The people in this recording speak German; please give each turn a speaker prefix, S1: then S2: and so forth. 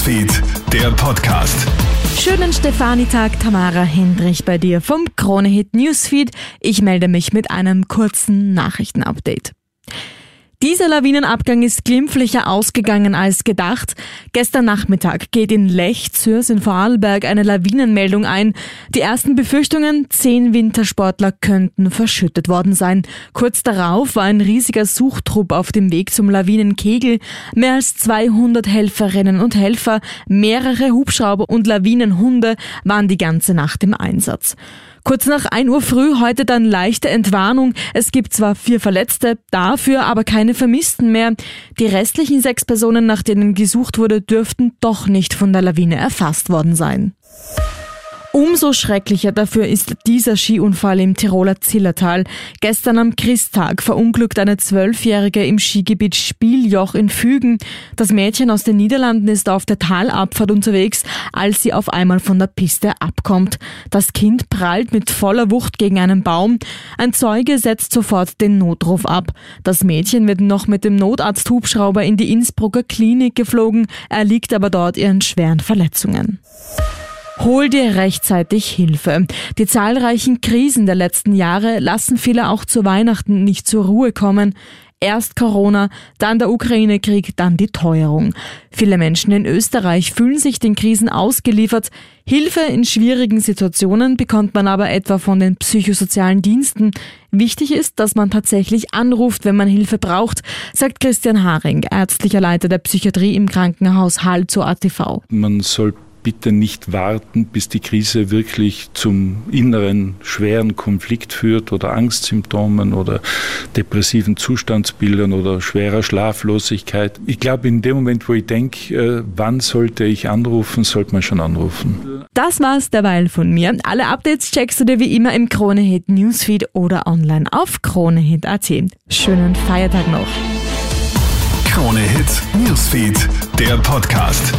S1: Newsfeed, der Podcast.
S2: Schönen Stefanitag, Tamara Hendrich bei dir vom Kronehit Newsfeed. Ich melde mich mit einem kurzen Nachrichtenupdate. Dieser Lawinenabgang ist glimpflicher ausgegangen als gedacht. Gestern Nachmittag geht in Lech, Zürs in Vorarlberg eine Lawinenmeldung ein. Die ersten Befürchtungen, zehn Wintersportler könnten verschüttet worden sein. Kurz darauf war ein riesiger Suchtrupp auf dem Weg zum Lawinenkegel. Mehr als 200 Helferinnen und Helfer, mehrere Hubschrauber und Lawinenhunde waren die ganze Nacht im Einsatz. Kurz nach 1 Uhr früh heute dann leichte Entwarnung. Es gibt zwar vier Verletzte, dafür aber keine Vermissten mehr. Die restlichen sechs Personen, nach denen gesucht wurde, dürften doch nicht von der Lawine erfasst worden sein. Umso schrecklicher dafür ist dieser Skiunfall im Tiroler Zillertal. Gestern am Christtag verunglückt eine Zwölfjährige im Skigebiet Spieljoch in Fügen. Das Mädchen aus den Niederlanden ist auf der Talabfahrt unterwegs, als sie auf einmal von der Piste abkommt. Das Kind prallt mit voller Wucht gegen einen Baum. Ein Zeuge setzt sofort den Notruf ab. Das Mädchen wird noch mit dem Notarzthubschrauber in die Innsbrucker Klinik geflogen, erliegt aber dort ihren schweren Verletzungen. Hol dir rechtzeitig Hilfe. Die zahlreichen Krisen der letzten Jahre lassen viele auch zu Weihnachten nicht zur Ruhe kommen. Erst Corona, dann der Ukraine-Krieg, dann die Teuerung. Viele Menschen in Österreich fühlen sich den Krisen ausgeliefert. Hilfe in schwierigen Situationen bekommt man aber etwa von den psychosozialen Diensten. Wichtig ist, dass man tatsächlich anruft, wenn man Hilfe braucht, sagt Christian Haring, ärztlicher Leiter der Psychiatrie im Krankenhaus Hall zur ATV.
S3: Man soll bitte nicht warten, bis die Krise wirklich zum inneren schweren Konflikt führt oder Angstsymptomen oder depressiven Zustandsbildern oder schwerer Schlaflosigkeit. Ich glaube, in dem Moment, wo ich denke, äh, wann sollte ich anrufen, sollte man schon anrufen.
S2: Das war's derweil von mir. Alle Updates checkst du dir wie immer im Kronehit Newsfeed oder online auf kronehit.at. Schönen Feiertag noch.
S1: Kronehit Newsfeed, der Podcast.